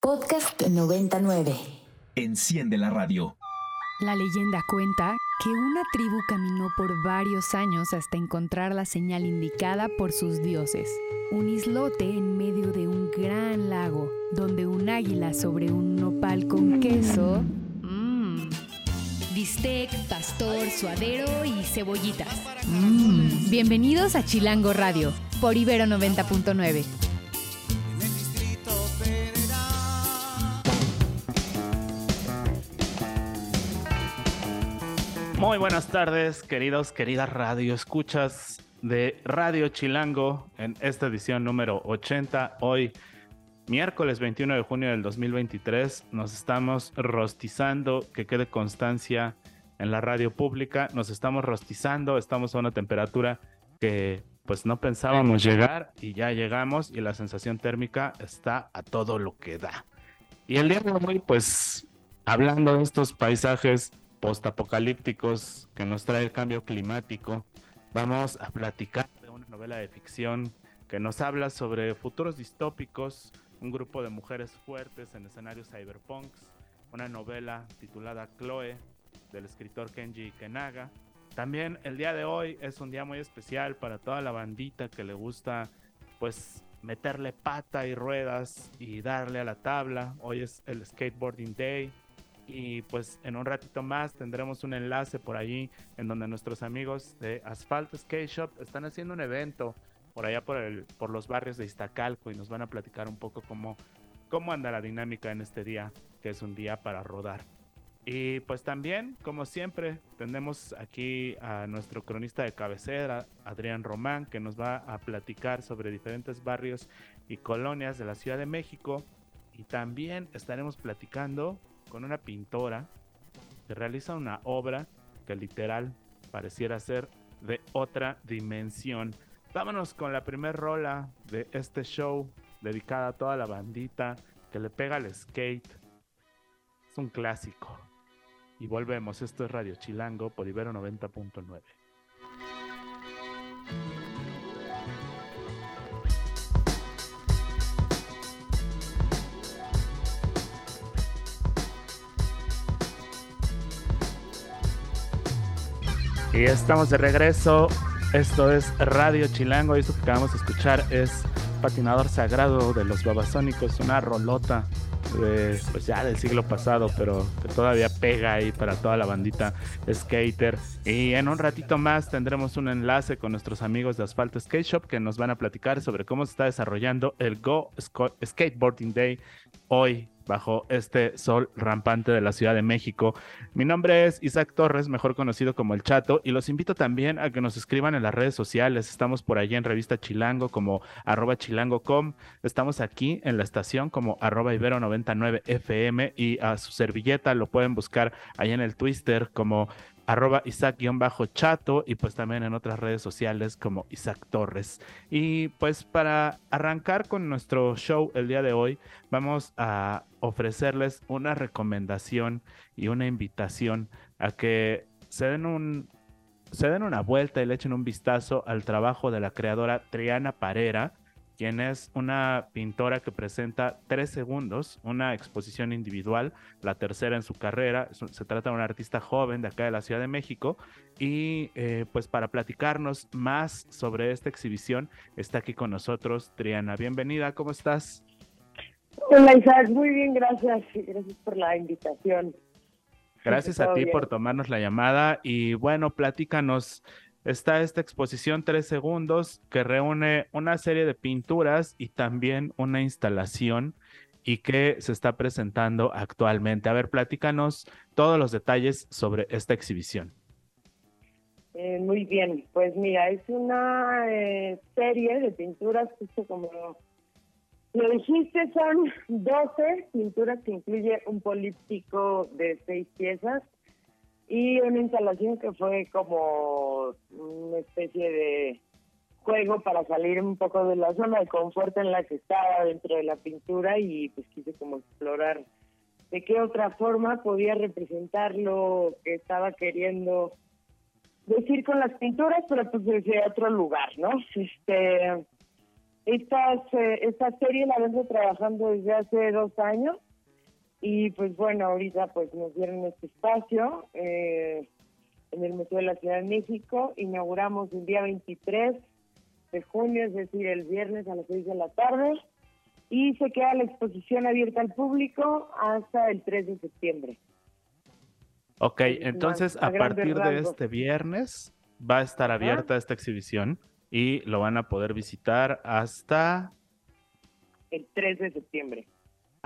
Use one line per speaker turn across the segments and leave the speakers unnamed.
Podcast 99.
Enciende la radio.
La leyenda cuenta que una tribu caminó por varios años hasta encontrar la señal indicada por sus dioses. Un islote en medio de un gran lago, donde un águila sobre un nopal con queso... Mmm. Bistec, pastor, suadero y cebollitas. Mmm. Bienvenidos a Chilango Radio, por Ibero 90.9.
Muy buenas tardes, queridos, queridas radio escuchas de Radio Chilango en esta edición número 80. Hoy, miércoles 21 de junio del 2023, nos estamos rostizando, que quede constancia en la radio pública, nos estamos rostizando, estamos a una temperatura que pues no pensábamos llegar y ya llegamos y la sensación térmica está a todo lo que da. Y el día de hoy, pues hablando de estos paisajes postapocalípticos que nos trae el cambio climático, vamos a platicar de una novela de ficción que nos habla sobre futuros distópicos, un grupo de mujeres fuertes en escenarios cyberpunks, una novela titulada Chloe del escritor Kenji Kenaga. También el día de hoy es un día muy especial para toda la bandita que le gusta pues meterle pata y ruedas y darle a la tabla. Hoy es el skateboarding day, y pues en un ratito más tendremos un enlace por allí en donde nuestros amigos de Asphalt Skate Shop están haciendo un evento por allá por, el, por los barrios de Iztacalco y nos van a platicar un poco cómo, cómo anda la dinámica en este día, que es un día para rodar. Y pues también, como siempre, tenemos aquí a nuestro cronista de cabecera, Adrián Román, que nos va a platicar sobre diferentes barrios y colonias de la Ciudad de México. Y también estaremos platicando con una pintora que realiza una obra que literal pareciera ser de otra dimensión. Vámonos con la primer rola de este show dedicada a toda la bandita que le pega al skate. Es un clásico. Y volvemos, esto es Radio Chilango por Ibero 90.9. Y estamos de regreso. Esto es Radio Chilango. Y esto que acabamos de escuchar es Patinador Sagrado de los Babasónicos, una rolota pues ya del siglo pasado, pero que todavía pega ahí para toda la bandita skater. Y en un ratito más tendremos un enlace con nuestros amigos de Asfalto Skate Shop que nos van a platicar sobre cómo se está desarrollando el Go Skateboarding Day hoy bajo este sol rampante de la Ciudad de México. Mi nombre es Isaac Torres, mejor conocido como El Chato, y los invito también a que nos escriban en las redes sociales. Estamos por allí en Revista Chilango como arroba chilango.com. Estamos aquí en la estación como arroba ibero99fm y a su servilleta lo pueden buscar ahí en el Twitter como arroba Isaac-chato y pues también en otras redes sociales como Isaac Torres. Y pues para arrancar con nuestro show el día de hoy, vamos a ofrecerles una recomendación y una invitación a que se den un se den una vuelta y le echen un vistazo al trabajo de la creadora Triana Parera, quien es una pintora que presenta tres segundos, una exposición individual, la tercera en su carrera. Se trata de una artista joven de acá de la Ciudad de México. Y eh, pues para platicarnos más sobre esta exhibición, está aquí con nosotros Triana. Bienvenida, ¿cómo estás?
Hola Isaac, muy bien, gracias. Gracias por la invitación.
Gracias a ti por tomarnos la llamada y bueno, platícanos está esta exposición Tres Segundos que reúne una serie de pinturas y también una instalación y que se está presentando actualmente. A ver, platícanos todos los detalles sobre esta exhibición.
Eh, muy bien, pues mira, es una eh, serie de pinturas, justo como lo dijiste, son 12 pinturas que incluye un políptico de seis piezas y una instalación que fue como una especie de juego para salir un poco de la zona de confort en la que estaba dentro de la pintura y pues quise como explorar de qué otra forma podía representar lo que estaba queriendo decir con las pinturas, pero pues desde otro lugar, ¿no? Este Estas, eh, esta serie la vengo trabajando desde hace dos años y pues bueno, ahorita pues nos dieron este espacio eh, en el Museo de la Ciudad de México. Inauguramos el día 23 de junio, es decir, el viernes a las 6 de la tarde y se queda la exposición abierta al público hasta el 3 de septiembre.
Ok, entonces a, partir de este viernes va a estar abierta esta exhibición y lo van a poder visitar hasta...
El 3 de septiembre.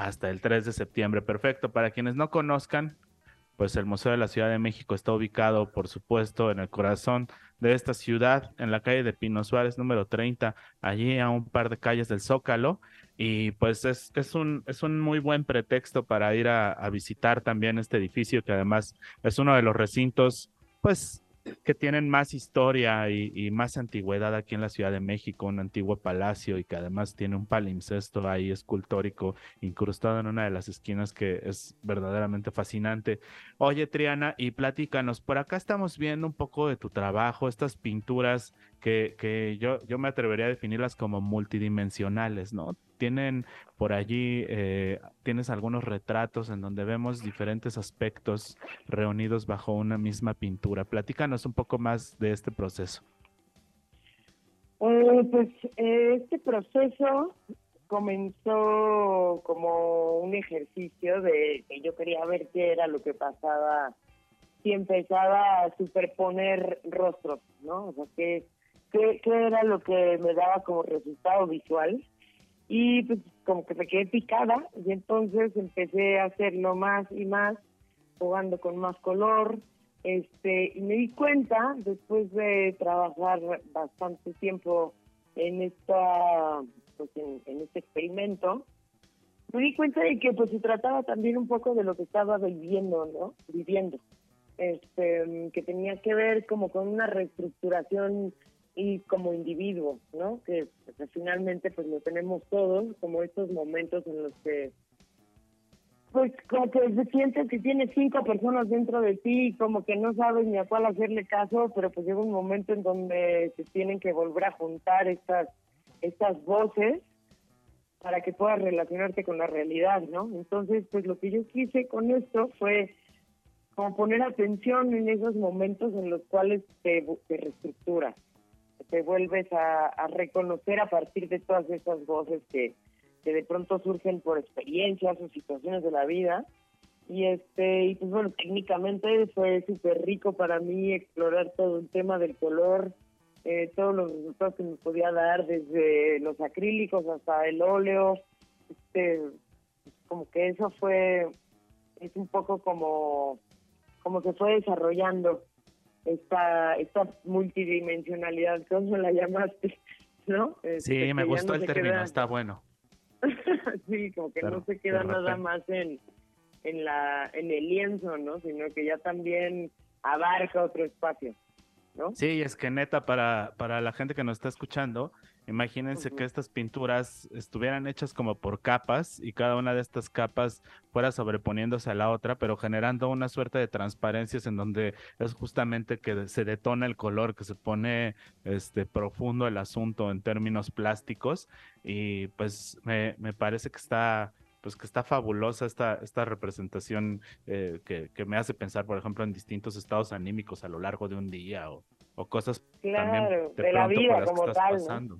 Hasta el 3 de septiembre, perfecto. Para quienes no conozcan, pues el Museo de la Ciudad de México está ubicado, por supuesto, en el corazón de esta ciudad, en la calle de Pino Suárez, número 30, allí a un par de calles del Zócalo. Y pues es, es, un, es un muy buen pretexto para ir a, a visitar también este edificio, que además es uno de los recintos, pues que tienen más historia y, más antigüedad aquí en la Ciudad de México, un antiguo palacio y que además tiene un palimpsesto ahí escultórico incrustado en una de las esquinas que es verdaderamente fascinante. Oye, Triana, y platícanos, por acá estamos viendo un poco de tu trabajo, estas pinturas que, que yo, yo me atrevería a definirlas como multidimensionales, ¿no? tienen por allí, eh, tienes algunos retratos en donde vemos diferentes aspectos reunidos bajo una misma pintura. Platícanos un poco más de este proceso.
Eh, pues eh, este proceso comenzó como un ejercicio de que yo quería ver qué era lo que pasaba si empezaba a superponer rostros, ¿no? O sea, qué, qué, qué era lo que me daba como resultado visual. Y pues como que me quedé picada y entonces empecé a hacerlo más y más jugando con más color este y me di cuenta después de trabajar bastante tiempo en esta pues en, este experimento me di cuenta de que pues se trataba también un poco de lo que estaba viviendo no viviendo. Este que tenía que ver como con una reestructuración y como individuo, ¿no? Que pues, finalmente pues lo tenemos todos, como estos momentos en los que pues como que se siente que tienes cinco personas dentro de ti y como que no sabes ni a cuál hacerle caso, pero pues llega un momento en donde se tienen que volver a juntar estas estas voces para que puedas relacionarte con la realidad, ¿no? Entonces, pues lo que yo quise con esto fue como poner atención en esos momentos en los cuales te, te te vuelves a, reconocer a partir de todas esas voces que, de pronto surgen por experiencias o situaciones de la vida. Y este, y pues bueno, técnicamente fue súper rico para mí explorar todo el tema del color, eh, todos los resultados que me podía dar, desde los acrílicos hasta el óleo. Este, como que eso fue, es un poco como, como se fue desarrollando esta, esta multidimensionalidad, ¿cómo la llamaste? ¿No?
sí, este, me gustó el término, está bueno.
sí, como que no se queda nada más en, en, la, en el lienzo, ¿no? Sino que ya también abarca otro espacio. ¿No?
Sí, es que neta, para, para la gente que nos está escuchando, Imagínense que estas pinturas estuvieran hechas como por capas y cada una de estas capas fuera sobreponiéndose a la otra, pero generando una suerte de transparencias en donde es justamente que se detona el color, que se pone este profundo el asunto en términos plásticos y pues me, me parece que está pues que está fabulosa esta, esta representación eh, que, que, me hace pensar, por ejemplo, en distintos estados anímicos a lo largo de un día o, o cosas también
de, la vida como tal. Pasando.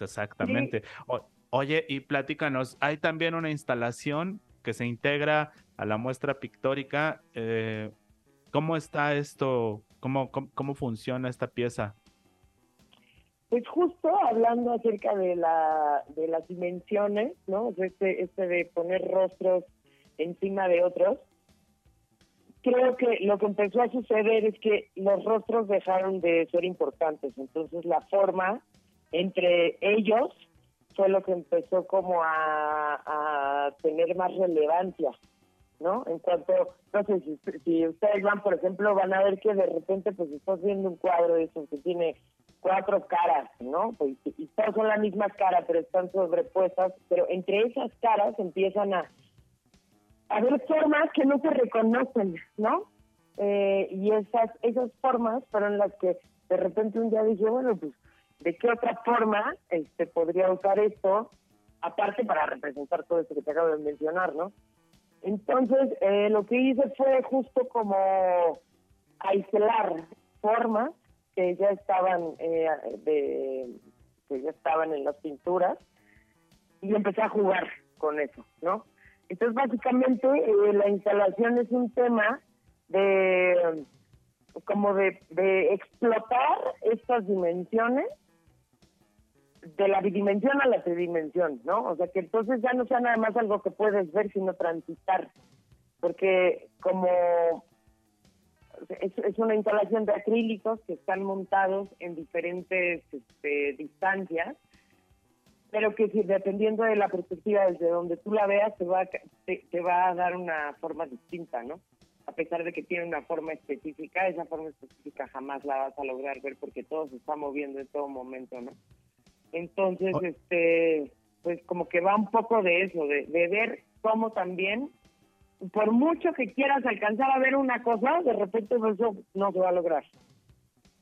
Exactamente. oye, y platícanos, hay también una instalación que se integra a la muestra pictórica. Eh, ¿Cómo está esto? ¿Cómo, cómo, funciona esta pieza?
Pues justo hablando acerca de, la, de las dimensiones, ¿no? Este, este de poner rostros encima de otros, creo que lo que empezó a suceder es que los rostros dejaron de ser importantes, entonces la forma entre ellos fue lo que empezó como a, tener más relevancia, ¿no? En cuanto, no sé, si, ustedes van, por ejemplo, van a ver que de repente pues estás viendo un cuadro de eso que tiene cuatro caras, ¿no? Pues, y todas son la misma cara, pero están sobrepuestas, pero entre esas caras empiezan a, ver formas que no se reconocen, ¿no? Eh, y esas, esas formas fueron las que de repente un día dije, bueno, pues de qué otra forma este, podría usar esto, aparte para representar todo esto que te acabo de mencionar, ¿no? Entonces, eh, lo que hice fue justo como aislar formas que ya estaban eh, de, que ya estaban en las pinturas y empecé a jugar con eso, ¿no? Entonces, básicamente, eh, la instalación es un tema de como de, de explotar estas dimensiones de la bidimensión a la tridimensión, ¿no? O sea, que entonces ya no sea nada más algo que puedes ver, sino transitar. Porque como es, una instalación de acrílicos que están montados en diferentes este, distancias, pero que dependiendo de la perspectiva desde donde tú la veas, te va, te, te va a dar una forma distinta, ¿no? A pesar de que tiene una forma específica, esa forma específica jamás la vas a lograr ver porque todo se está moviendo en todo momento, ¿no? Entonces, este, pues como que va un poco de eso, de, ver cómo también, por mucho que quieras alcanzar a ver una cosa, de repente eso no se va a lograr.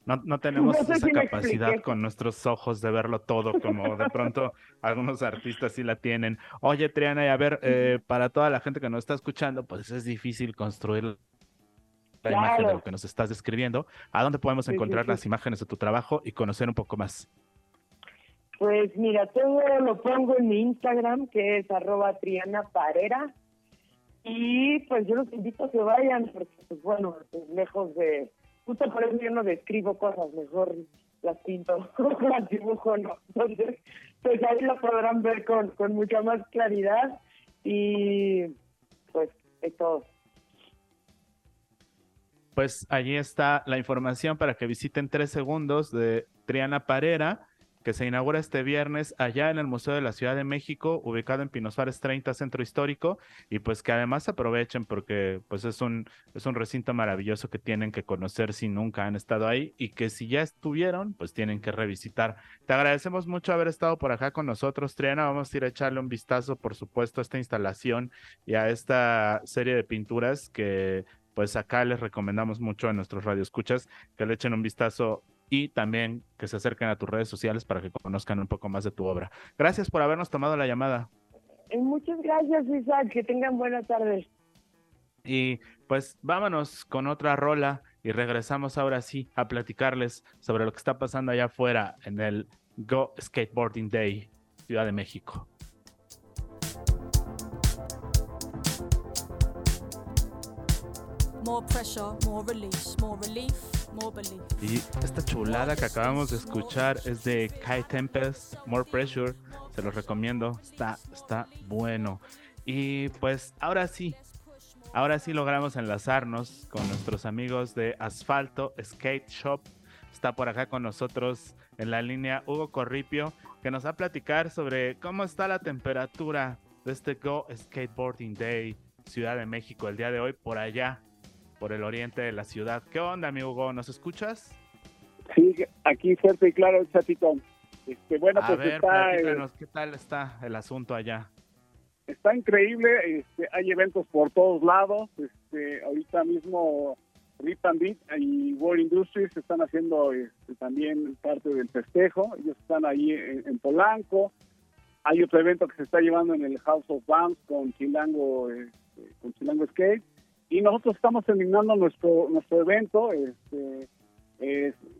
No, no tenemos esa capacidad con nuestros ojos de verlo todo, como de pronto algunos artistas sí la tienen. Oye, Triana, y a ver, eh, para toda la gente que nos está escuchando, pues es difícil construir la imagen de lo que nos estás describiendo. ¿A dónde podemos encontrar las imágenes de tu trabajo y conocer un poco más?
Pues mira, todo lo pongo en mi Instagram, que es arroba Triana Parera. Y pues yo los invito a que vayan, porque pues bueno, pues, lejos de... Justo por eso yo no describo cosas, mejor las pinto, las dibujo, ¿no? Entonces, pues ahí lo podrán ver con, con mucha más claridad y pues es todo.
Pues allí está la información para que visiten tres segundos de Triana Parera que se inaugura este viernes allá en el Museo de la Ciudad de México, ubicado en Pinos Suárez 30, Centro Histórico, y pues que además aprovechen porque pues es un, es un recinto maravilloso que tienen que conocer si nunca han estado ahí y que si ya estuvieron, pues tienen que revisitar. Te agradecemos mucho haber estado por acá con nosotros, Triana. Vamos a ir a echarle un vistazo, por supuesto, a esta instalación y a esta serie de pinturas que pues acá les recomendamos mucho a nuestros radioescuchas que le echen un vistazo y también que se acerquen a tus redes sociales para que conozcan un poco más de tu obra. Gracias por habernos tomado la llamada.
Eh, muchas gracias, Isaac. Que tengan buena tarde.
Y pues vámonos con otra rola y regresamos ahora sí a platicarles sobre lo que está pasando allá afuera en el Go Skateboarding Day, Ciudad de México. More pressure, more release, more relief. Y esta chulada que acabamos de escuchar es de Kai Tempest, More Pressure. Se los recomiendo, está, está bueno. Y pues ahora sí, ahora sí logramos enlazarnos con nuestros amigos de Asfalto Skate Shop. Está por acá con nosotros en la línea Hugo Corripio, que nos va a platicar sobre cómo está la temperatura de este Go Skateboarding Day Ciudad de México el día de hoy por allá por el oriente de la ciudad. ¿Qué onda, amigo Hugo? ¿Nos escuchas?
Sí, aquí fuerte y claro, chatito. Este, bueno,
a
pues
ver,
está,
eh, ¿qué tal está el asunto allá?
Está increíble, este, hay eventos por todos lados. Este, ahorita mismo Rip and Beat y World Industries están haciendo este, también parte del festejo. Ellos están ahí en, Polanco. Hay otro evento que se está llevando en el House of Bands con Chilango, este, con Chilango Skate y nosotros estamos terminando nuestro nuestro evento. Este,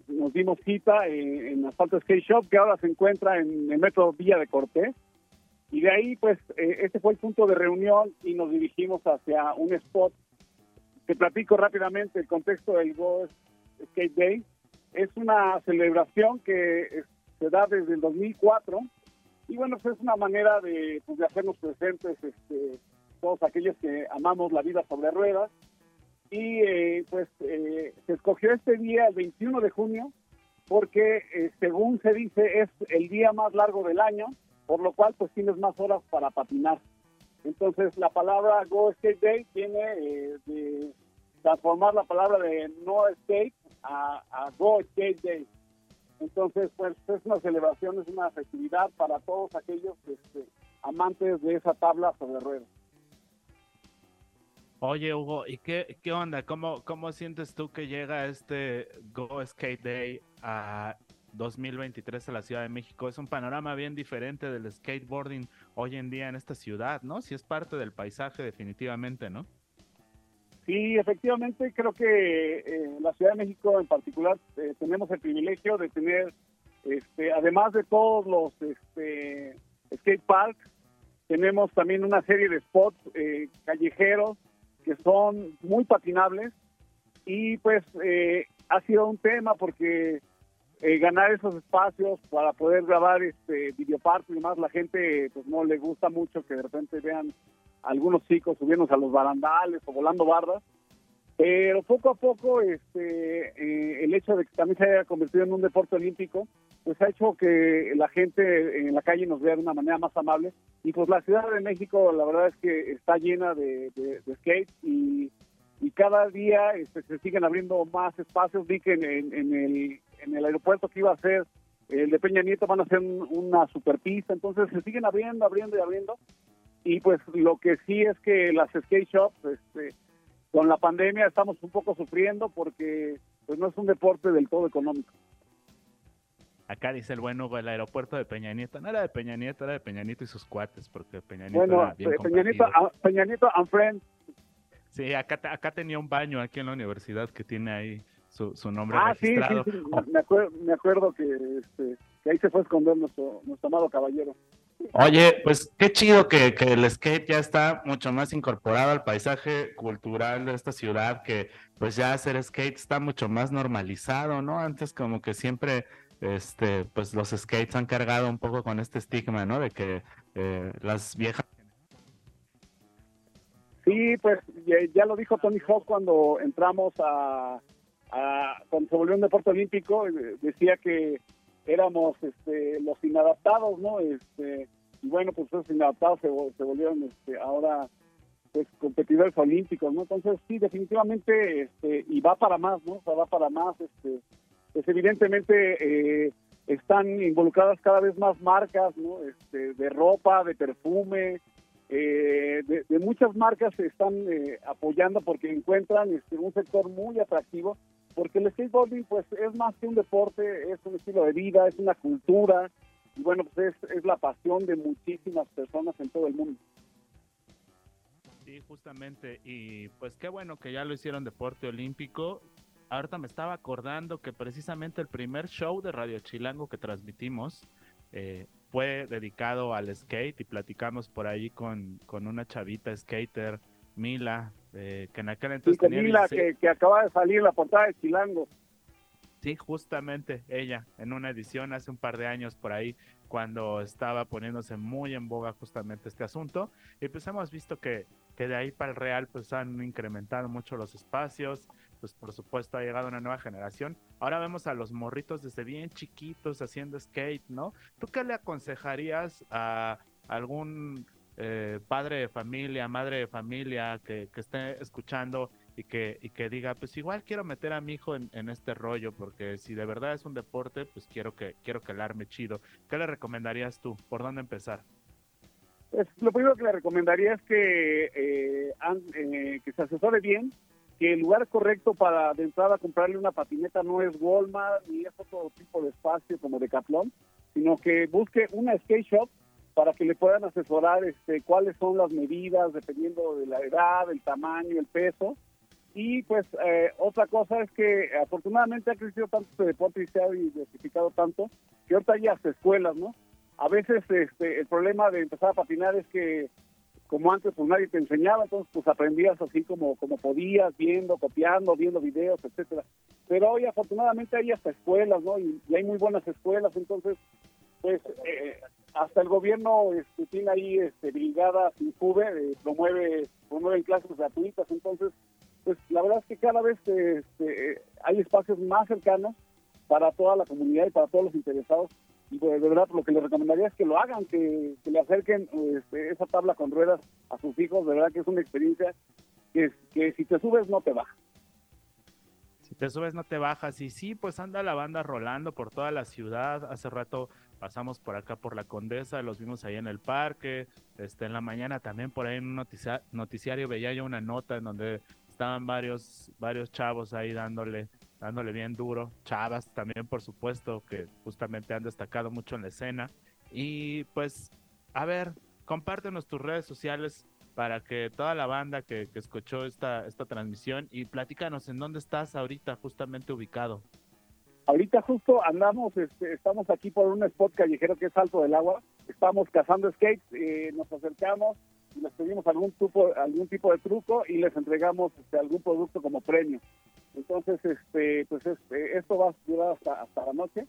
nos dimos cita en, en Asfalto Skate Shop, que ahora se encuentra en el metro Villa de Cortés. Y de ahí, pues, eh, este fue el punto de reunión y nos dirigimos hacia un spot. Te platico rápidamente el contexto del Go Skate Day. Es una celebración que se da desde el 2004 y bueno, pues es una manera de, pues, de hacernos presentes este, todos aquellos que amamos la vida sobre ruedas. Y eh, pues eh, se escogió este día, el 21 de junio, porque eh, según se dice es el día más largo del año, por lo cual pues tienes más horas para patinar. Entonces la palabra Go Skate Day tiene de transformar la palabra de no skate a, a Go Skate Day. Entonces, pues es una celebración, es una festividad para todos aquellos este, amantes de esa tabla sobre ruedas.
Oye, Hugo, ¿y qué, qué onda? ¿Cómo, ¿Cómo sientes tú que llega este Go Skate Day a 2023 a la Ciudad de México. Es un panorama bien diferente del skateboarding hoy en día en esta ciudad, ¿no? Si es parte del paisaje definitivamente, ¿no?
Sí, efectivamente, creo que eh, la Ciudad de México en particular eh, tenemos el privilegio de tener, este, además de todos los este, skate parks, tenemos también una serie de spots eh, callejeros que son muy patinables y pues ha sido un tema porque ganar esos espacios para poder grabar este y demás, la gente pues no le gusta mucho que de repente vean algunos chicos subiéndose a los barandales o volando bardas, pero poco a poco este eh, el hecho de que también se haya convertido en un deporte olímpico, pues ha hecho que la gente en la calle nos vea de una manera más amable. Y pues la Ciudad de México la verdad es que está llena de, de, skate y, cada día este, se siguen abriendo más espacios, vi que en, el, en el aeropuerto que iba a ser el de Peña Nieto van a hacer una superpista, entonces se siguen abriendo, abriendo y abriendo. Y pues lo que sí es que las skate shops, este, con la pandemia estamos un poco sufriendo porque pues no es un deporte del todo económico.
Acá dice el bueno, el aeropuerto de Peña Nieto. No era de Peña Nieto, era de Peña Nieto y sus cuates, porque Peña Nieto era bien
Peña Nieto, Peña Nieto and Friends.
Sí, acá, acá tenía un baño aquí en la universidad que tiene ahí su, su nombre ah, registrado.
Sí, sí, sí. Me, acuerdo, me acuerdo que, este, que ahí se fue a esconder nuestro, nuestro amado caballero.
Oye, pues qué chido que, el skate ya está mucho más incorporado al paisaje cultural de esta ciudad, que pues ya hacer skate está mucho más normalizado, ¿no? Antes como que siempre, este, pues los skates han cargado un poco con este estigma, ¿no? De que eh, las viejas...
Sí, pues ya, lo dijo Tony Hawk cuando entramos a, a, cuando se volvió un deporte olímpico, eh, decía que éramos este, los inadaptados, ¿no? Este, y bueno, pues esos inadaptados se, volvieron este, ahora pues competidores olímpicos, ¿no? Entonces sí, definitivamente, este, y va para más, ¿no? O sea, va para más, este, pues evidentemente eh, están involucradas cada vez más marcas, ¿no? Este, de ropa, de perfume, eh, de, muchas marcas se están eh, apoyando porque encuentran este, un sector muy atractivo porque el skateboarding pues es más que un deporte, es un estilo de vida, es una cultura y bueno, pues es, la pasión de muchísimas personas en todo el mundo.
Sí, justamente, y pues qué bueno que ya lo hicieron deporte olímpico. Ahorita me estaba acordando que precisamente el primer show de Radio Chilango que transmitimos eh, fue dedicado al skate y platicamos por ahí con, con una chavita skater, Mila, que en aquel entonces
tenía que, que, acaba de salir la portada de Chilango.
Sí, justamente ella, en una edición hace un par de años por ahí, cuando estaba poniéndose muy en boga justamente este asunto. Y pues hemos visto que, que de ahí para el Real pues han incrementado mucho los espacios, pues por supuesto ha llegado una nueva generación. Ahora vemos a los morritos desde bien chiquitos haciendo skate, ¿no? ¿Tú qué le aconsejarías a algún eh, padre de familia, madre de familia que, esté escuchando y que, y que diga, pues igual quiero meter a mi hijo en, este rollo, porque si de verdad es un deporte, pues quiero que, quiero que arme chido. ¿Qué le recomendarías tú? ¿Por dónde empezar?
Pues lo primero que le recomendaría es que, eh, eh, que se asesore bien, que el lugar correcto para de entrada comprarle una patineta no es Walmart ni es otro tipo de espacio como Decathlon, sino que busque una skate shop para que le puedan asesorar este, cuáles son las medidas dependiendo de la edad, el tamaño, el peso. Y pues eh, otra cosa es que afortunadamente ha crecido tanto este deporte y se ha diversificado tanto que ahorita hay hasta escuelas, ¿no? A veces este, el problema de empezar a patinar es que como antes pues nadie te enseñaba, entonces pues aprendías así como, como podías, viendo, copiando, viendo videos, etcétera. Pero hoy afortunadamente hay hasta escuelas, ¿no? Y, hay muy buenas escuelas, entonces pues eh, hasta el gobierno este, tiene ahí este, brigadas INCUBE, eh, promueve promueven clases gratuitas, entonces pues la verdad es que cada vez este, hay espacios más cercanos para toda la comunidad y para todos los interesados. Y pues, de verdad lo que les recomendaría es que lo hagan, que, le acerquen este, esa tabla con ruedas a sus hijos, de verdad que es una experiencia que, que si te subes no te baja.
Si te subes no te bajas. Y sí, pues anda la banda rolando por toda la ciudad, hace rato pasamos por acá por la Condesa, los vimos ahí en el parque, este, en la mañana también por ahí en un noticiario veía yo una nota en donde estaban varios, varios chavos ahí dándole dándole bien duro. Chavas también, por supuesto, que justamente han destacado mucho en la escena. Y pues, a ver, compártenos tus redes sociales para que toda la banda que, que escuchó esta, esta transmisión y platícanos en dónde estás ahorita justamente ubicado.
Ahorita justo andamos, este, estamos aquí por un spot callejero que es Alto del Agua. Estamos cazando skates, eh, nos acercamos y les pedimos algún tipo, algún tipo de truco y les entregamos este, algún producto como premio. Entonces, este, pues este, esto va a durar hasta, hasta la noche.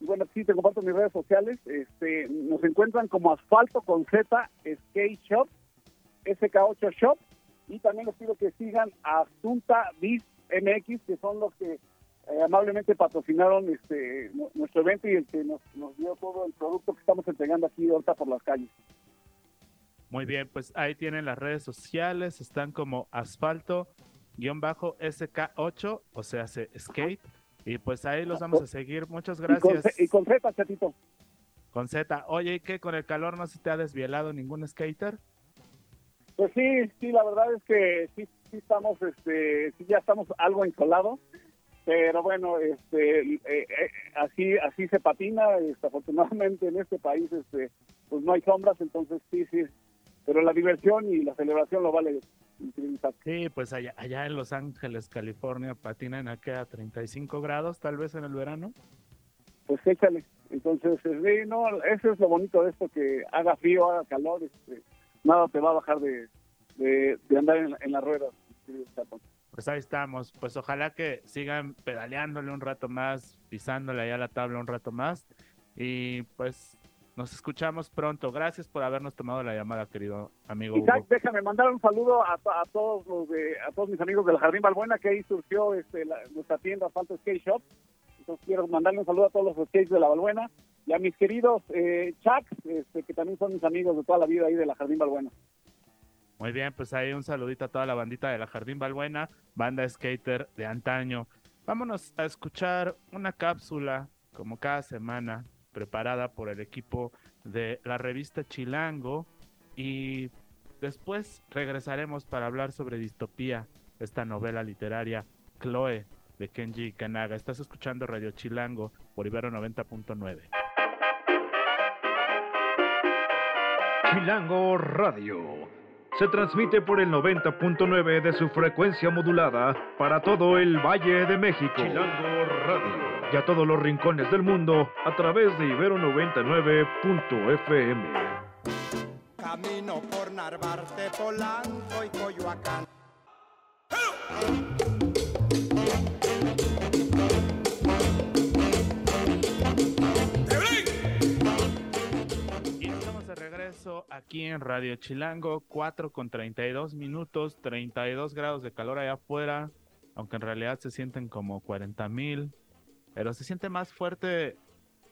Y bueno, sí, te comparto mis redes sociales. Este, nos encuentran como Asfalto con Z Skate Shop, SK8 Shop. Y también les pido que sigan a Asunta Biz MX, que son los que eh, amablemente patrocinaron este nuestro evento y el que nos, nos dio todo el producto que estamos entregando aquí ahorita por las calles.
Muy bien, pues ahí tienen las redes sociales, están como asfalto-sk8, o sea, se skate. Y pues ahí los vamos a seguir. Muchas gracias.
Y con, Z, chatito.
Con Z. Oye, ¿y qué? ¿Con el calor no se te ha desvielado ningún skater?
Pues sí, sí, la verdad es que sí, sí estamos, este, sí ya estamos algo insolados pero bueno este eh, eh, así así se patina desafortunadamente en este país este pues no hay sombras entonces sí sí. Pero la diversión y la celebración lo vale
sí pues allá allá en Los Ángeles California patinan aquí a 35 grados tal vez en el verano.
Pues échale. Entonces sí, no eso es lo bonito de esto que haga frío haga calor este, nada te va a bajar de, de, andar en, en las ruedas
pues ahí estamos. Pues ojalá que sigan pedaleándole un rato más, pisándole allá la tabla un rato más. Y pues nos escuchamos pronto. Gracias por habernos tomado la llamada, querido amigo.
Isaac, déjame mandar un saludo a, todos los de, a todos mis amigos del Jardín Balbuena, que ahí surgió este, nuestra tienda Falta Skate Shop. Entonces quiero mandarle un saludo a todos los skates de la Balbuena y a mis queridos eh, Chucks, este, que también son mis amigos de toda la vida ahí de la Jardín Balbuena.
Muy bien, pues ahí un saludito a toda la bandita de la Jardín Balbuena, banda skater de antaño. Vámonos a escuchar una cápsula, como cada semana, preparada por el equipo de la revista Chilango. Y después regresaremos para hablar sobre Distopía, esta novela literaria Chloe de Kenji Kanaga. Estás escuchando Radio Chilango por Ibero 90.9.
Chilango Radio se transmite por el 90.9 de su frecuencia modulada para todo el Valle de México. Chilango Radio. Y a todos los rincones del mundo a través de Ibero 99.fm.
Camino por Narvarte, Polanco y Coyoacán.
Aquí en Radio Chilango, 4 con 32 minutos, 32 grados de calor allá afuera, aunque en realidad se sienten como 40 mil, pero se siente más fuerte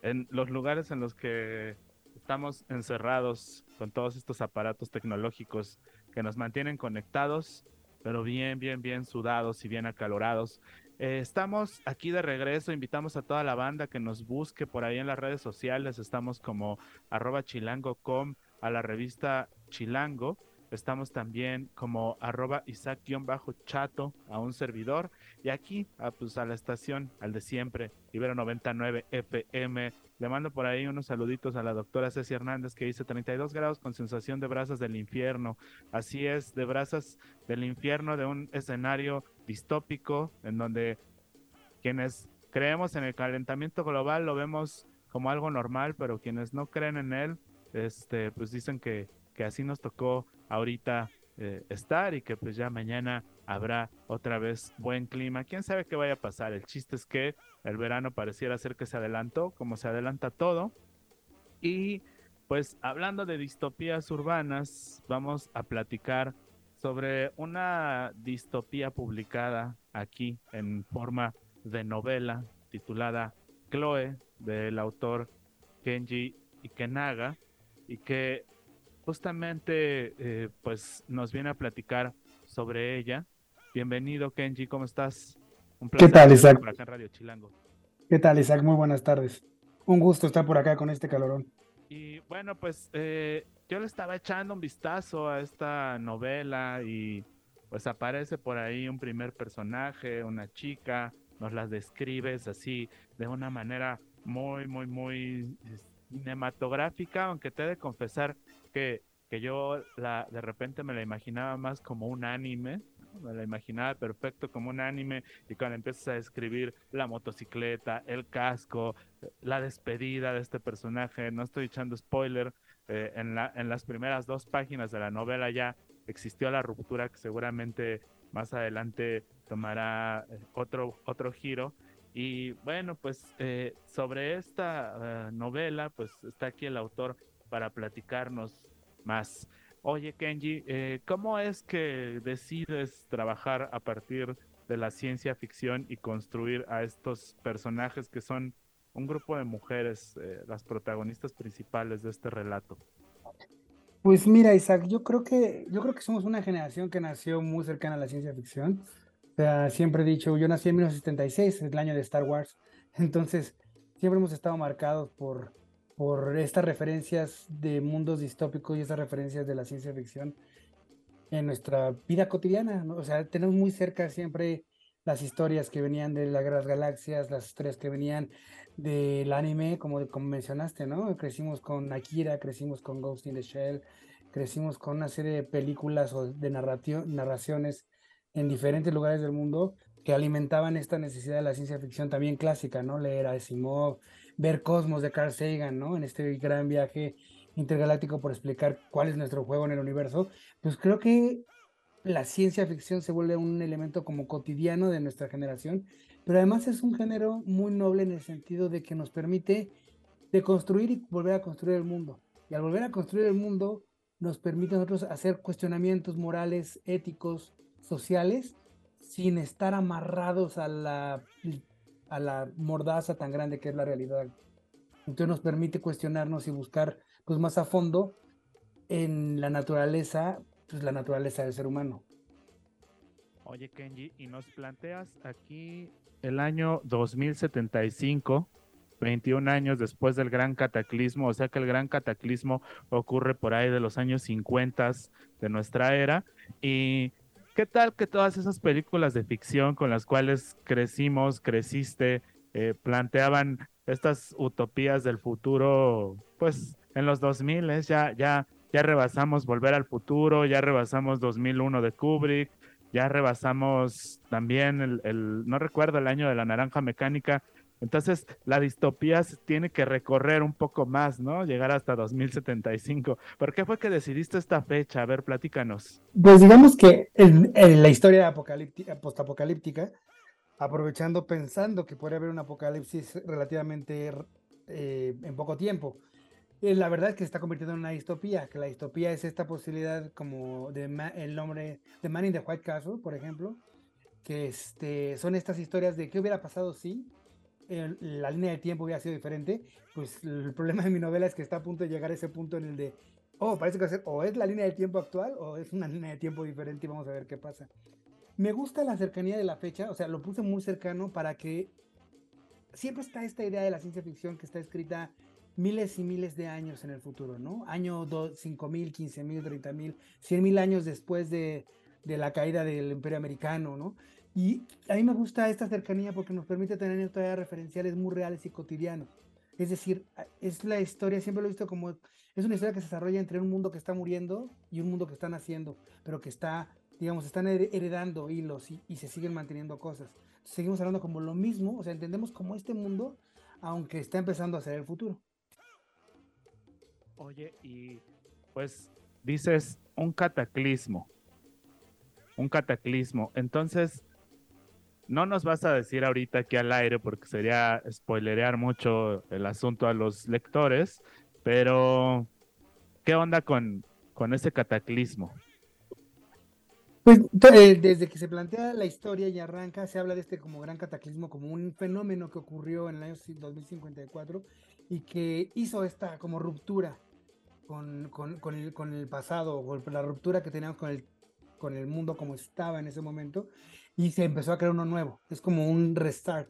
en los lugares en los que estamos encerrados con todos estos aparatos tecnológicos que nos mantienen conectados, pero bien, bien, bien sudados y bien acalorados. Eh, estamos aquí de regreso, invitamos a toda la banda que nos busque por ahí en las redes sociales, estamos como arroba chilango.com a la revista Chilango. Estamos también como arroba Isaac-chato a un servidor. Y aquí, a, pues, a la estación, al de siempre, Ibero 99 FM. Le mando por ahí unos saluditos a la doctora Ceci Hernández que dice 32 grados con sensación de brasas del infierno. Así es, de brasas del infierno, de un escenario distópico en donde quienes creemos en el calentamiento global lo vemos como algo normal, pero quienes no creen en él, este, pues dicen que, que así nos tocó ahorita eh, estar y que pues ya mañana habrá otra vez buen clima. ¿Quién sabe qué vaya a pasar? El chiste es que el verano pareciera ser que se adelantó, como se adelanta todo. Y pues hablando de distopías urbanas, vamos a platicar sobre una distopía publicada aquí en forma de novela titulada Chloe del autor Kenji Ikenaga y que justamente eh, pues nos viene a platicar sobre ella. Bienvenido Kenji, ¿cómo estás?
Un placer ¿Qué tal, Isaac?
Por acá en Radio Chilango.
¿Qué tal, Isaac? Muy buenas tardes. Un gusto estar por acá con este calorón.
Y bueno, pues eh, yo le estaba echando un vistazo a esta novela y pues aparece por ahí un primer personaje, una chica nos las describes así de una manera muy, muy, muy cinematográfica, aunque te he de confesar que, que yo la, de repente me la imaginaba más como un anime, me la imaginaba perfecto como un anime y cuando empiezas a describir la motocicleta, el casco, la despedida de este personaje, no estoy echando spoiler, eh, en, la, en las primeras dos páginas de la novela ya existió la ruptura que seguramente más adelante tomará eh, otro, otro giro. Y bueno, pues eh, sobre esta novela, pues está aquí el autor para platicarnos más. Oye, Kenji, eh, ¿cómo es que decides trabajar a partir de la ciencia ficción y construir a estos personajes que son un grupo de mujeres, eh, las protagonistas principales de este relato?
Pues mira, Isaac, yo creo que yo creo que somos una generación que nació muy cercana a la ciencia ficción. Sea, siempre he dicho, yo nací en 1976, el año de Star Wars. Entonces, siempre hemos estado marcados por por estas referencias de mundos distópicos y estas referencias de la ciencia ficción en nuestra vida cotidiana. O sea, tenemos muy cerca siempre las historias que venían de las galaxias, las historias que venían del anime, como, como mencionaste, ¿no? Crecimos con Akira, crecimos con Ghost in the Shell, crecimos con una serie de películas o de narraciones en diferentes lugares del mundo que alimentaban esta necesidad de la ciencia ficción también clásica, ¿no? Leer a Asimov, ver Cosmos de Carl Sagan, ¿no? En este gran viaje intergaláctico por explicar cuál es nuestro juego en el universo, pues creo que la ciencia ficción se vuelve un elemento como cotidiano de nuestra generación, pero además es un género muy noble en el sentido de que nos permite de construir y volver a construir el mundo. Y al volver a construir el mundo, nos permite a nosotros hacer cuestionamientos morales, éticos, sociales, sin estar amarrados a la a la mordaza tan grande que es la realidad. Entonces nos permite cuestionarnos y buscar pues más a fondo en la naturaleza, pues la naturaleza del ser humano.
Oye Kenji, y nos planteas aquí el año 2075, 21 años después del gran cataclismo, o sea que el gran cataclismo ocurre por ahí de los años 50 de nuestra era, y ¿Qué tal que todas esas películas de ficción con las cuales crecimos, creciste, eh, planteaban estas utopías del futuro, pues en los 2000 ya, ya, ya rebasamos Volver al Futuro, ya rebasamos 2001 de Kubrick, ya rebasamos también el, el, no recuerdo el año de la naranja mecánica, entonces, la distopía tiene que recorrer un poco más, ¿no? Llegar hasta 2075. ¿Por qué fue que decidiste esta fecha? A ver, platícanos.
Pues digamos que en, la historia postapocalíptica, aprovechando, pensando que puede haber un apocalipsis relativamente eh, en poco tiempo, eh, la verdad es que se está convirtiendo en una distopía, que la distopía es esta posibilidad como el nombre de Man in the White Castle, por ejemplo, que este, son estas historias de qué hubiera pasado si la línea de tiempo hubiera sido diferente, pues el problema de mi novela es que está a punto de llegar a ese punto en el de, oh, parece que va a ser, o es la línea de tiempo actual o es una línea de tiempo diferente y vamos a ver qué pasa. Me gusta la cercanía de la fecha, o sea, lo puse muy cercano para que siempre está esta idea de la ciencia ficción que está escrita miles y miles de años en el futuro, ¿no? Año 5.000, 15.000, 30.000, 100.000 años después de, de la caída del imperio americano, ¿no? Y a mí me gusta esta cercanía porque nos permite tener todavía referenciales muy reales y cotidianos. Es decir, es la historia, siempre lo he visto como, es una historia que se desarrolla entre un mundo que está muriendo y un mundo que está naciendo, pero que está, digamos, están heredando hilos y, se siguen manteniendo cosas. Seguimos hablando como lo mismo, o sea, entendemos como este mundo, aunque está empezando a ser el futuro.
Oye, y pues dices un cataclismo, un cataclismo. Entonces, no nos vas a decir ahorita aquí al aire porque sería spoilerear mucho el asunto a los lectores, pero ¿qué onda con, con ese cataclismo?
Pues eh, desde que se plantea la historia y arranca, se habla de este como gran cataclismo, como un fenómeno que ocurrió en el año 2054 y que hizo esta como ruptura con, el, con el pasado, o la ruptura que teníamos con el, con el mundo como estaba en ese momento y se empezó a crear uno nuevo. Es como un restart.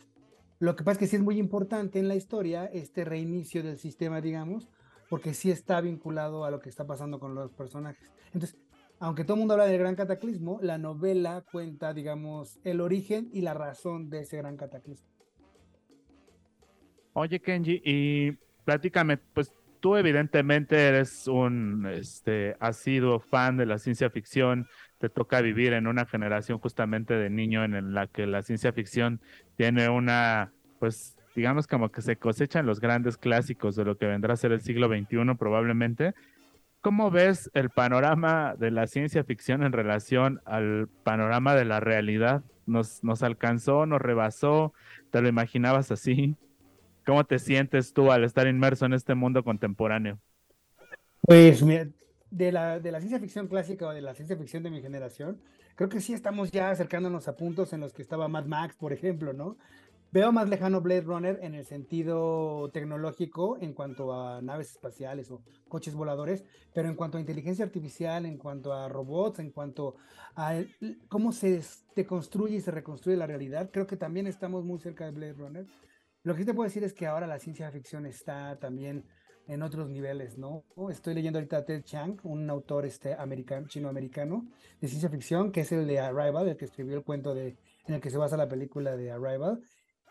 Lo que pasa es que sí es muy importante en la historia este reinicio del sistema, digamos, porque sí está vinculado a lo que está pasando con los personajes. Entonces, aunque todo el mundo habla del gran cataclismo, la novela cuenta, digamos, el origen y la razón de ese gran cataclismo.
Oye, Kenji, y platícame, pues tú evidentemente eres un este, asiduo fan de la ciencia ficción, te toca vivir en una generación justamente de niño en la que la ciencia ficción tiene una, pues digamos como que se cosechan los grandes clásicos de lo que vendrá a ser el siglo XXI probablemente. ¿Cómo ves el panorama de la ciencia ficción en relación al panorama de la realidad? ¿Nos, nos alcanzó, nos rebasó? ¿Te lo imaginabas así? ¿Cómo te sientes tú al estar inmerso en este mundo contemporáneo?
Pues de la, de la ciencia ficción clásica o de la ciencia ficción de mi generación, creo que sí estamos ya acercándonos a puntos en los que estaba Mad Max, por ejemplo, ¿no? Veo más lejano Blade Runner en el sentido tecnológico en cuanto a naves espaciales o coches voladores, pero en cuanto a inteligencia artificial, en cuanto a robots, en cuanto a cómo se deconstruye y se reconstruye la realidad, creo que también estamos muy cerca de Blade Runner. Lo que te puedo decir es que ahora la ciencia ficción está también en otros niveles, ¿no? Estoy leyendo ahorita a Ted Chiang, un autor este, americano, chino-americano de ciencia ficción, que es el de Arrival, el que escribió el cuento de, en el que se basa la película de Arrival.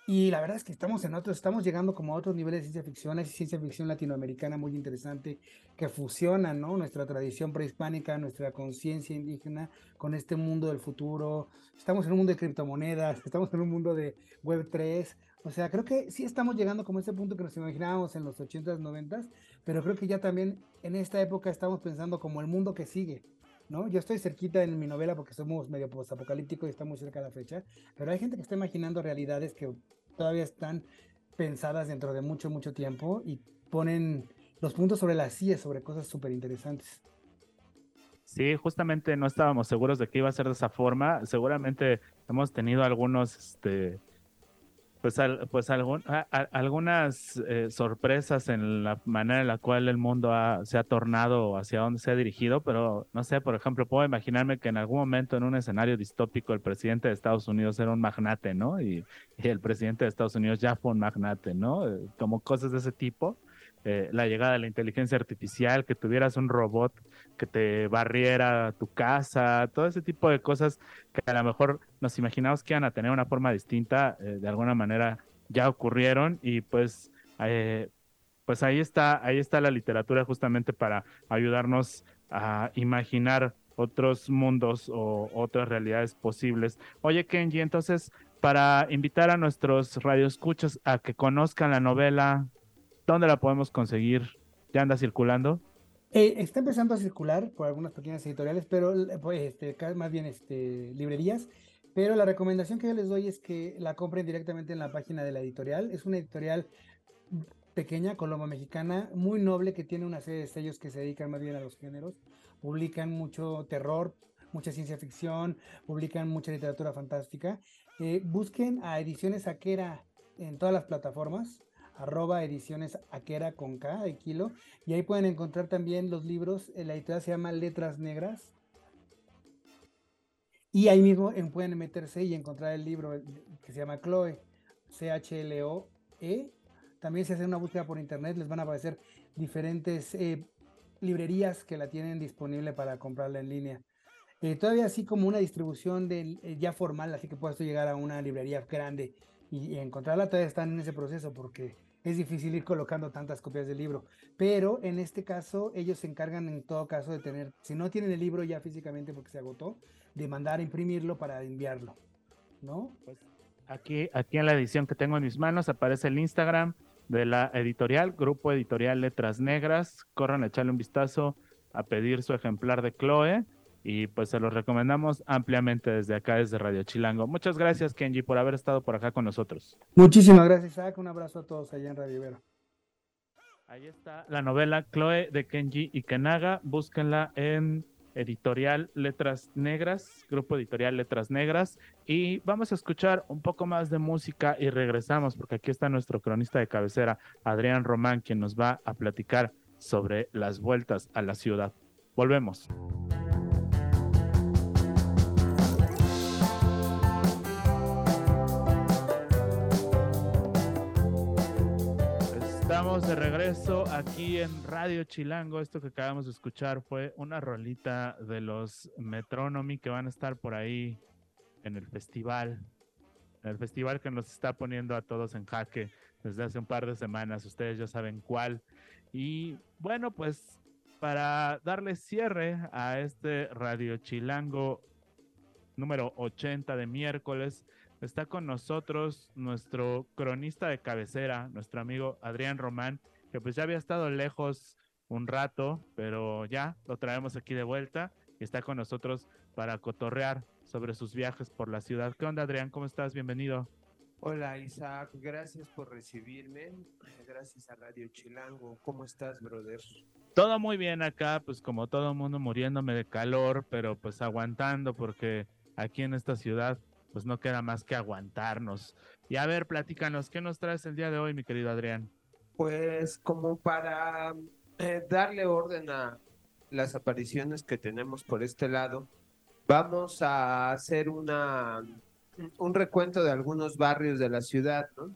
Y la verdad es que estamos en otros, estamos llegando como a otros niveles de ciencia ficción, hay ciencia ficción latinoamericana muy interesante que fusiona, ¿no? Nuestra tradición prehispánica, nuestra conciencia indígena con este mundo del futuro. Estamos en un mundo de criptomonedas, estamos en un mundo de Web 3. O sea, creo que sí estamos llegando como a ese punto que nos imaginábamos en los 80s, 90s, pero creo que ya también en esta época estamos pensando como el mundo que sigue. ¿No? Yo estoy cerquita en mi novela porque somos medio post-apocalíptico y estamos cerca de la fecha, pero hay gente que está imaginando realidades que todavía están pensadas dentro de mucho, mucho tiempo y ponen los puntos sobre las sillas sobre cosas súper interesantes.
Sí, justamente no estábamos seguros de que iba a ser de esa forma. Seguramente hemos tenido algunos este, pues, pues algunas eh, sorpresas en la manera en la cual el mundo se ha tornado hacia donde se ha dirigido, pero no sé, por ejemplo, puedo imaginarme que en algún momento en un escenario distópico el presidente de Estados Unidos era un magnate, ¿no? Y, y el presidente de Estados Unidos ya fue un magnate, ¿no? Eh, como cosas de ese tipo. Eh, la llegada de la inteligencia artificial, que tuvieras un robot que te barriera tu casa, todo ese tipo de cosas que a lo mejor nos imaginamos que iban a tener una forma distinta, eh, de alguna manera ya ocurrieron y pues, eh, pues ahí está, ahí está la literatura justamente para ayudarnos a imaginar otros mundos o otras realidades posibles. Oye, Kenji, entonces, para invitar a nuestros radioescuchas a que conozcan la novela, ¿Dónde la podemos conseguir? ¿Ya anda circulando?
Eh, está empezando a circular por algunas pequeñas editoriales, pero pues, este, más bien este, librerías. Pero la recomendación que yo les doy es que la compren directamente en la página de la editorial. Es una editorial pequeña, colombo-mexicana, muy noble, que tiene una serie de sellos que se dedican más bien a los géneros. Publican mucho terror, mucha ciencia ficción, publican mucha literatura fantástica. Eh, busquen a Ediciones Aquera en todas las plataformas arroba ediciones aquera con K de kilo. Y ahí pueden encontrar también los libros. La editorial se llama Letras Negras. Y ahí mismo pueden meterse y encontrar el libro que se llama Chloe, C-H-L-O-E. También si hacen una búsqueda por internet les van a aparecer diferentes eh, librerías que la tienen disponible para comprarla en línea. Eh, todavía así como una distribución de, eh, ya formal, así que puedes llegar a una librería grande y, encontrarla, todavía están en ese proceso porque es difícil ir colocando tantas copias del libro. Pero en este caso, ellos se encargan en todo caso de tener, si no tienen el libro ya físicamente porque se agotó, de mandar a imprimirlo para enviarlo. ¿No?
Pues aquí, aquí en la edición que tengo en mis manos aparece el Instagram de la editorial, Grupo Editorial Letras Negras. Corran a echarle un vistazo a pedir su ejemplar de Chloe y pues se los recomendamos ampliamente desde acá, desde Radio Chilango. Muchas gracias, Kenji, por haber estado por acá con nosotros.
Muchísimas gracias, Isaac. Un abrazo a todos allá en Radio Ibero.
Ahí está la novela Chloe de Kenji y Kenaga. Búsquenla en Editorial Letras Negras, Grupo Editorial Letras Negras. Y vamos a escuchar un poco más de música y regresamos, porque aquí está nuestro cronista de cabecera, Adrián Román, quien nos va a platicar sobre las vueltas a la ciudad. Volvemos. Estamos de regreso aquí en Radio Chilango. Esto que acabamos de escuchar fue una rolita de los Metronomy que van a estar por ahí en el festival. En el festival que nos está poniendo a todos en jaque desde hace un par de semanas. Ustedes ya saben cuál. Y bueno, pues para darle cierre a este Radio Chilango número 80 de miércoles, está con nosotros nuestro cronista de cabecera, nuestro amigo Adrián Román, que pues ya había estado lejos un rato, pero ya lo traemos aquí de vuelta y está con nosotros para cotorrear sobre sus viajes por la ciudad. ¿Qué onda, Adrián? ¿Cómo estás? Bienvenido.
Hola, Isaac. Gracias por recibirme. Gracias a Radio Chilango. ¿Cómo estás, brother?
Todo muy bien acá, pues como todo el mundo muriéndome de calor, pero pues aguantando porque aquí en esta ciudad pues no queda más que aguantarnos. Y a ver, platícanos, ¿qué nos traes el día de hoy, mi querido Adrián?
Pues como para eh, darle orden a las apariciones que tenemos por este lado, vamos a hacer una un recuento de algunos barrios de la ciudad, ¿no?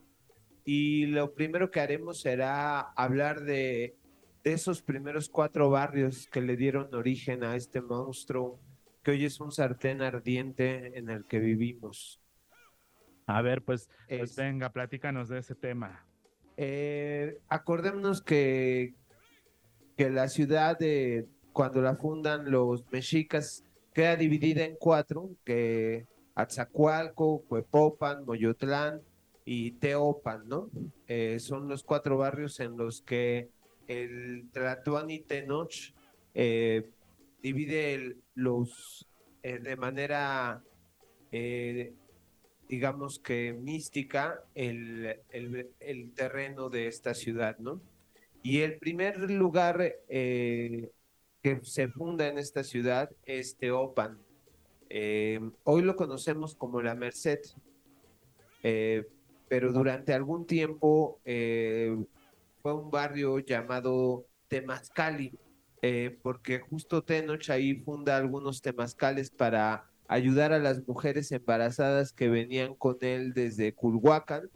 Y lo primero que haremos será hablar de, de esos primeros cuatro barrios que le dieron origen a este monstruo que hoy es un sartén ardiente en el que vivimos.
A ver, pues, pues venga, platícanos de ese tema.
Eh, acordémonos que, que la ciudad de cuando la fundan los mexicas queda dividida en cuatro, que Atzacualco, Cuepopan, Moyotlán y Teopan, ¿no? Eh, son los cuatro barrios en los que el Tlatuán y Tenoch eh, divide los eh, de manera, digamos que mística, el, el, terreno de esta ciudad, ¿no? Y el primer lugar que se funda en esta ciudad es Teopan. Eh, hoy lo conocemos como la Merced, eh, pero durante algún tiempo eh, fue un barrio llamado Temazcali, porque justo Tenoch ahí funda algunos temazcales para ayudar a las mujeres embarazadas que venían con él desde Culhuacán,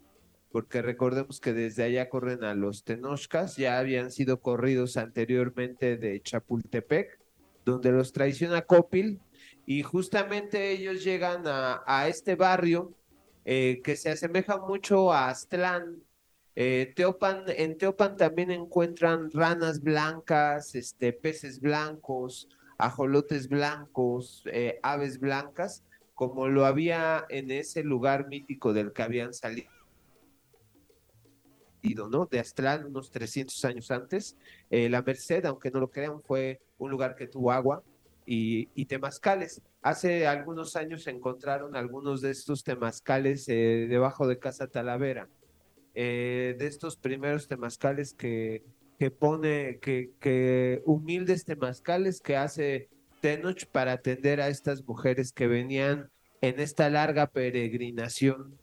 porque recordemos que desde allá corren a los Tenochcas, ya habían sido corridos anteriormente de Chapultepec, donde los traiciona Copil y justamente ellos llegan a, este barrio eh, que se asemeja mucho a Aztlán. Eh, Teopan, en Teopan también encuentran ranas blancas, este, peces blancos, ajolotes blancos, eh, aves blancas, como lo había en ese lugar mítico del que habían salido. ¿no? De Aztlán unos 300 años antes. la Merced, aunque no lo crean, fue un lugar que tuvo agua y, temazcales. Hace algunos años se encontraron algunos de estos temazcales eh, debajo de Casa Talavera, eh, de estos primeros temazcales que, que pone, que, humildes temazcales que hace Tenoch para atender a estas mujeres que venían en esta larga peregrinación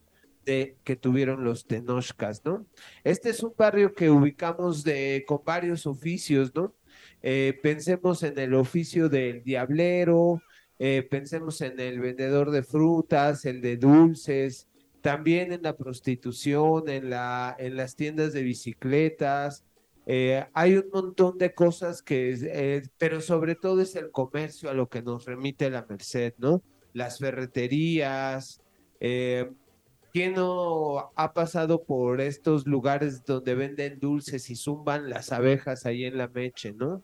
de, que tuvieron los Tenochcas, ¿no? Este es un barrio que ubicamos de, con varios oficios, ¿no? Eh, pensemos en el oficio del diablero, eh, pensemos en el vendedor de frutas, el de dulces, también en la prostitución, en, la, en las tiendas de bicicletas. Eh, hay un montón de cosas que, pero sobre todo es el comercio a lo que nos remite la Merced, ¿no? Las ferreterías. ¿Quién no ha pasado por estos lugares donde venden dulces y zumban las abejas ahí en la meche, ¿no?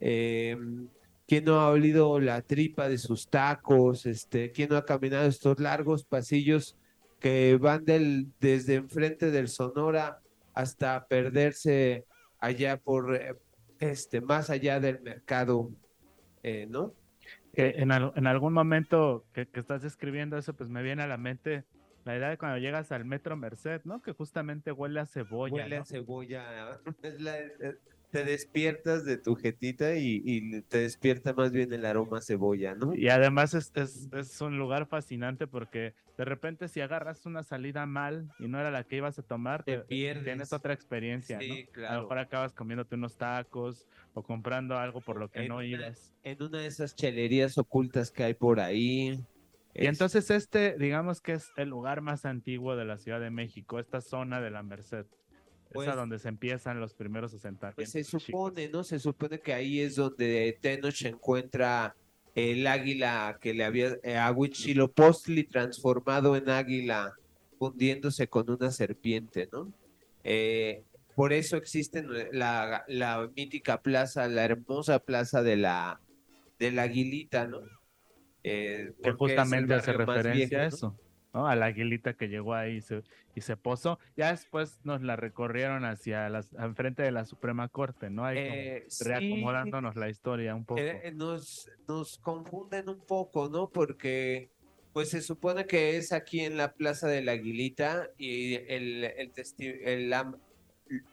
Em, ¿Quién no ha olido la tripa de sus tacos? Este, ¿Quién no ha caminado estos largos pasillos que van del, desde enfrente del Sonora hasta perderse allá por, eh, este, más allá del mercado, eh, ¿no?
en, en, algún momento que, que, estás describiendo eso, pues me viene a la mente la idea de cuando llegas al Metro Merced, ¿no? Que justamente huele a cebolla.
Huele a cebolla. te despiertas de tu jetita y, te despierta más bien el aroma a cebolla, ¿no?
Y además es, es, un lugar fascinante porque de repente si agarras una salida mal y no era la que ibas a tomar, te, pierdes. tienes otra experiencia, sí, ¿no? Claro. A lo mejor acabas comiéndote unos tacos o comprando algo por lo que no ibas.
En una de esas chelerías ocultas que hay por ahí.
Y entonces este, digamos que es el lugar más antiguo de la Ciudad de México, esta zona de la Merced. es a donde se empiezan los primeros asentamientos.
Pues se
chicos.
supone, ¿no? Se supone que ahí es donde Tenoch encuentra el águila que le había, eh, a Huitzilopochtli transformado en águila, fundiéndose con una serpiente, ¿no? Eh, por eso existe la, la mítica plaza, la hermosa plaza de la, de la aguilita, ¿no? Eh,
que justamente hace referencia a eso, ¿no? A la aguilita que llegó ahí y se, y se posó. Ya después nos la recorrieron hacia las, enfrente de la Suprema Corte, ¿no? Ahí como
Eh, sí.
reacomodándonos la historia un poco.
Eh, nos, nos confunden un poco, ¿no? Porque pues se supone que es aquí en la Plaza de la Aguilita y el, el testi- el- la,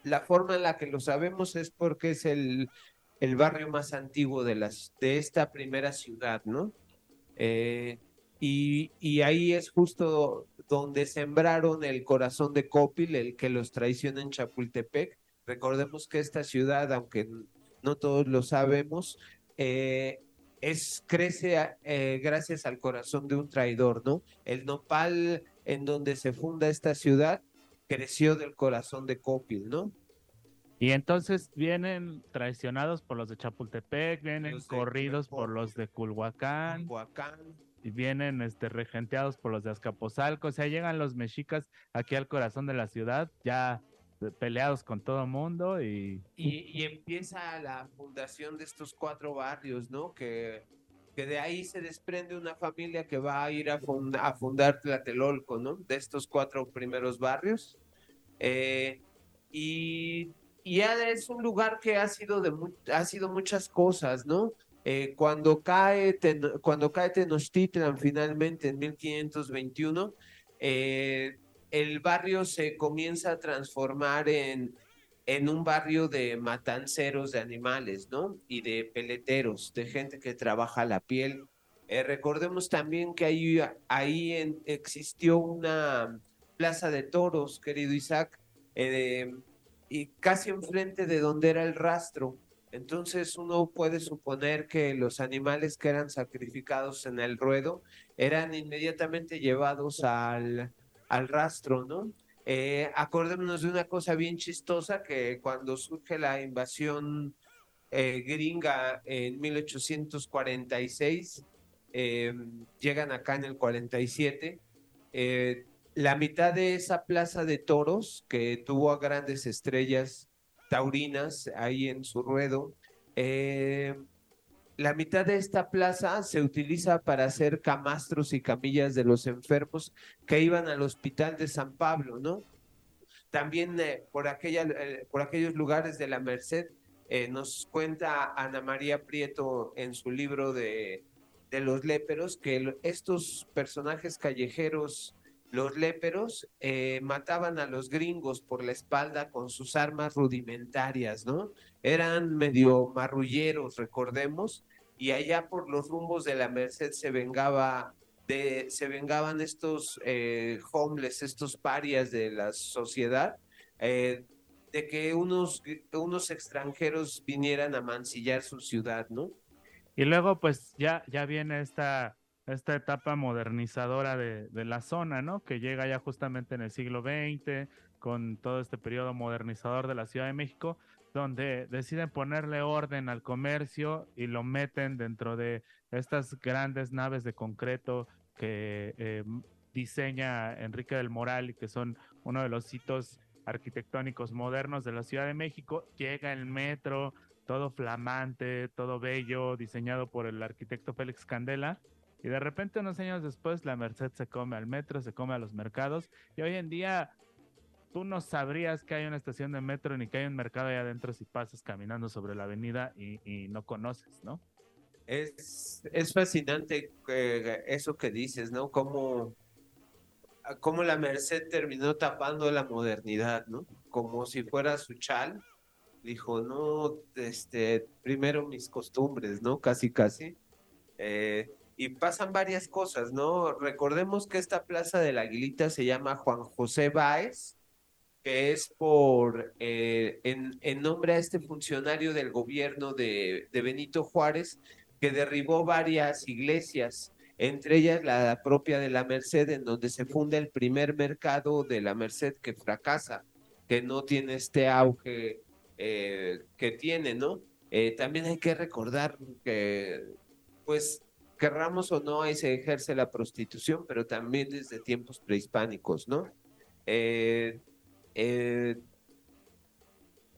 la forma en la que lo sabemos es porque es el, el barrio más antiguo de, las, de esta primera ciudad, ¿no? Eh, y, y ahí es justo donde sembraron el corazón de Copil, el que los traiciona en Chapultepec. Recordemos que esta ciudad, aunque no todos lo sabemos, eh, es, crece eh, gracias al corazón de un traidor, ¿no? El nopal en donde se funda esta ciudad creció del corazón de Copil, ¿no?
Y entonces vienen traicionados por los de Chapultepec, vienen
Los
corridos por los de Culhuacán,
Huacán.
Y vienen este, regenteados por los de Azcapotzalco. O sea, llegan los mexicas aquí al corazón de la ciudad, ya peleados con todo mundo y
Y, y empieza la fundación de estos cuatro barrios, ¿no? Que, que de ahí se desprende una familia que va a ir a, funda- a fundar Tlatelolco, ¿no? De estos cuatro primeros barrios. Eh, y, y ya es un lugar que ha sido, de ha sido muchas cosas, ¿no? Eh, cuando, cae Teno- cuando cae Tenochtitlan finalmente en 1521, eh, el barrio se comienza a transformar en, en un barrio de matanceros de animales, ¿no? Y de peleteros, de gente que trabaja la piel. Eh, recordemos también que ahí, ahí en- existió una plaza de toros, querido Isaac, eh, y casi enfrente de donde era el rastro. Entonces uno puede suponer que los animales que eran sacrificados en el ruedo eran inmediatamente llevados al, al rastro, ¿no? Eh, acordémonos de una cosa bien chistosa, que cuando surge la invasión eh, gringa en 1846, eh, llegan acá en el 47, eh, la mitad de esa plaza de toros que tuvo a grandes estrellas taurinas ahí en su ruedo, eh, la mitad de esta plaza se utiliza para hacer camastros y camillas de los enfermos que iban al hospital de San Pablo, ¿no? También eh, por, eh, por aquellos lugares de la Merced nos cuenta Ana María Prieto en su libro de, de los léperos que estos personajes callejeros, los léperos, eh, mataban a los gringos por la espalda con sus armas rudimentarias, ¿no? Eran medio marrulleros, recordemos, y allá por los rumbos de la Merced se vengaba de, se vengaban estos eh, homeless, estos parias de la sociedad, eh, de que unos, unos extranjeros vinieran a mancillar su ciudad, ¿no?
Y luego, pues ya, ya viene esta, esta etapa modernizadora de, de la zona, ¿no? Que llega ya justamente en el siglo XX, con todo este periodo modernizador de la Ciudad de México, donde deciden ponerle orden al comercio y lo meten dentro de estas grandes naves de concreto que eh, diseña Enrique del Moral y que son uno de los hitos arquitectónicos modernos de la Ciudad de México. Llega el metro, todo flamante, todo bello, diseñado por el arquitecto Félix Candela. Y de repente, unos años después, la Merced se come al metro, se come a los mercados. Y hoy en día, tú no sabrías que hay una estación de metro ni que hay un mercado ahí adentro si pasas caminando sobre la avenida y, no conoces, ¿no?
Es, es fascinante eh, eso que dices, ¿no? Cómo, cómo la Merced terminó tapando la modernidad, ¿no? Como si fuera su chal. Dijo, no, este, primero mis costumbres, ¿no? Casi, casi. Eh, y pasan varias cosas, ¿no? Recordemos que esta plaza de la Aguilita se llama Juan José Báez, que es por, eh, en, nombre a este funcionario del gobierno de, de Benito Juárez, que derribó varias iglesias, entre ellas la propia de la Merced, en donde se funda el primer mercado de la Merced que fracasa. que no tiene este auge eh, que tiene, ¿no? Eh, también hay que recordar que, pues, querramos o no, ahí se ejerce la prostitución, pero también desde tiempos prehispánicos, ¿no? Eh, eh,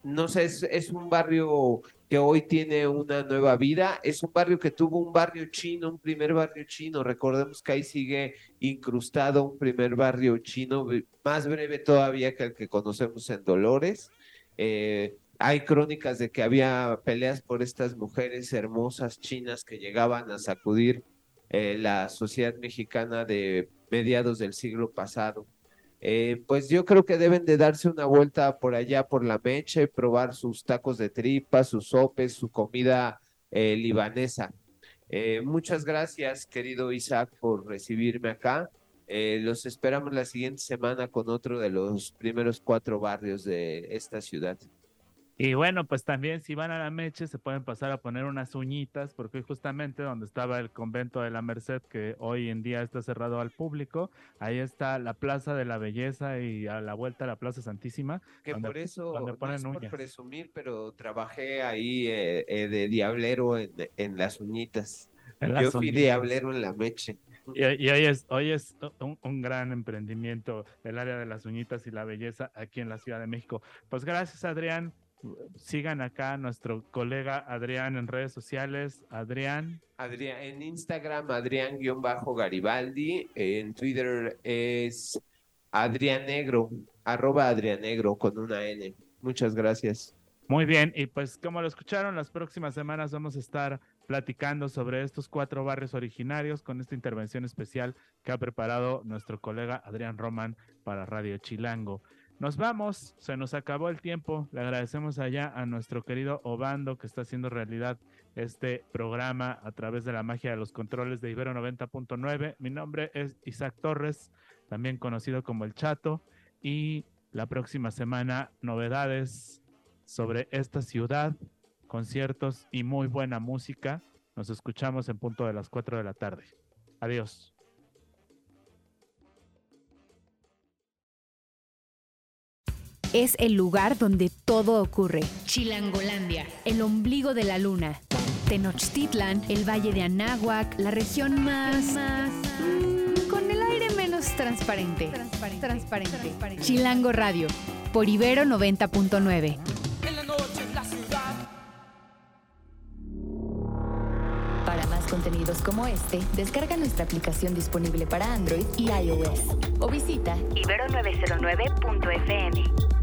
no sé, es, un barrio que hoy tiene una nueva vida, es un barrio que tuvo un barrio chino, un primer barrio chino, recordemos que ahí sigue incrustado un primer barrio chino, más breve todavía que el que conocemos en Dolores. Eh, hay crónicas de que había peleas por estas mujeres hermosas chinas que llegaban a sacudir eh, la sociedad mexicana de mediados del siglo pasado. Eh, pues yo creo que deben de darse una vuelta por allá por la mecha probar sus tacos de tripa, sus sopes, su comida eh, libanesa. Eh, muchas gracias, querido Isaac, por recibirme acá. los esperamos la siguiente semana con otro de los primeros cuatro barrios de esta ciudad.
Y bueno, pues también si van a la Meche se pueden pasar a poner unas uñitas, porque justamente donde estaba el convento de la Merced, que hoy en día está cerrado al público, ahí está la Plaza de la Belleza y a la vuelta a la Plaza Santísima.
Que por eso, ponen no es por presumir, pero trabajé ahí eh, eh, de diablero en, en las uñitas. Yo fui diablero en la Meche.
Y, y, hoy es, hoy es un, un, gran emprendimiento el área de las uñitas y la belleza aquí en la Ciudad de México. Pues gracias, Adrián sigan acá a nuestro colega Adrián en redes sociales. Adrián.
Adrián en Instagram, Adrián-Garibaldi. En Twitter es Adrián Negro, arroba Adrián Negro con una N. Muchas gracias.
Muy bien, y pues como lo escucharon, las próximas semanas vamos a estar platicando sobre estos cuatro barrios originarios con esta intervención especial que ha preparado nuestro colega Adrián Román para Radio Chilango. Nos vamos, se nos acabó el tiempo. Le agradecemos allá a nuestro querido Obando que está haciendo realidad este programa a través de la magia de los controles de Ibero 90.9. Mi nombre es Isaac Torres, también conocido como El Chato. Y la próxima semana, novedades sobre esta ciudad, conciertos y muy buena música. Nos escuchamos en punto de las 4 de la tarde. Adiós.
Es el lugar donde todo ocurre. Chilangolandia, el ombligo de la luna. Tenochtitlan, el valle de Anáhuac, la región más... más mm, con el aire menos transparente. Transparente. transparente. transparente. Chilango Radio, por Ibero 90.9. Para más contenidos como este, descarga nuestra aplicación disponible para Android y iOS o visita ibero909.fm.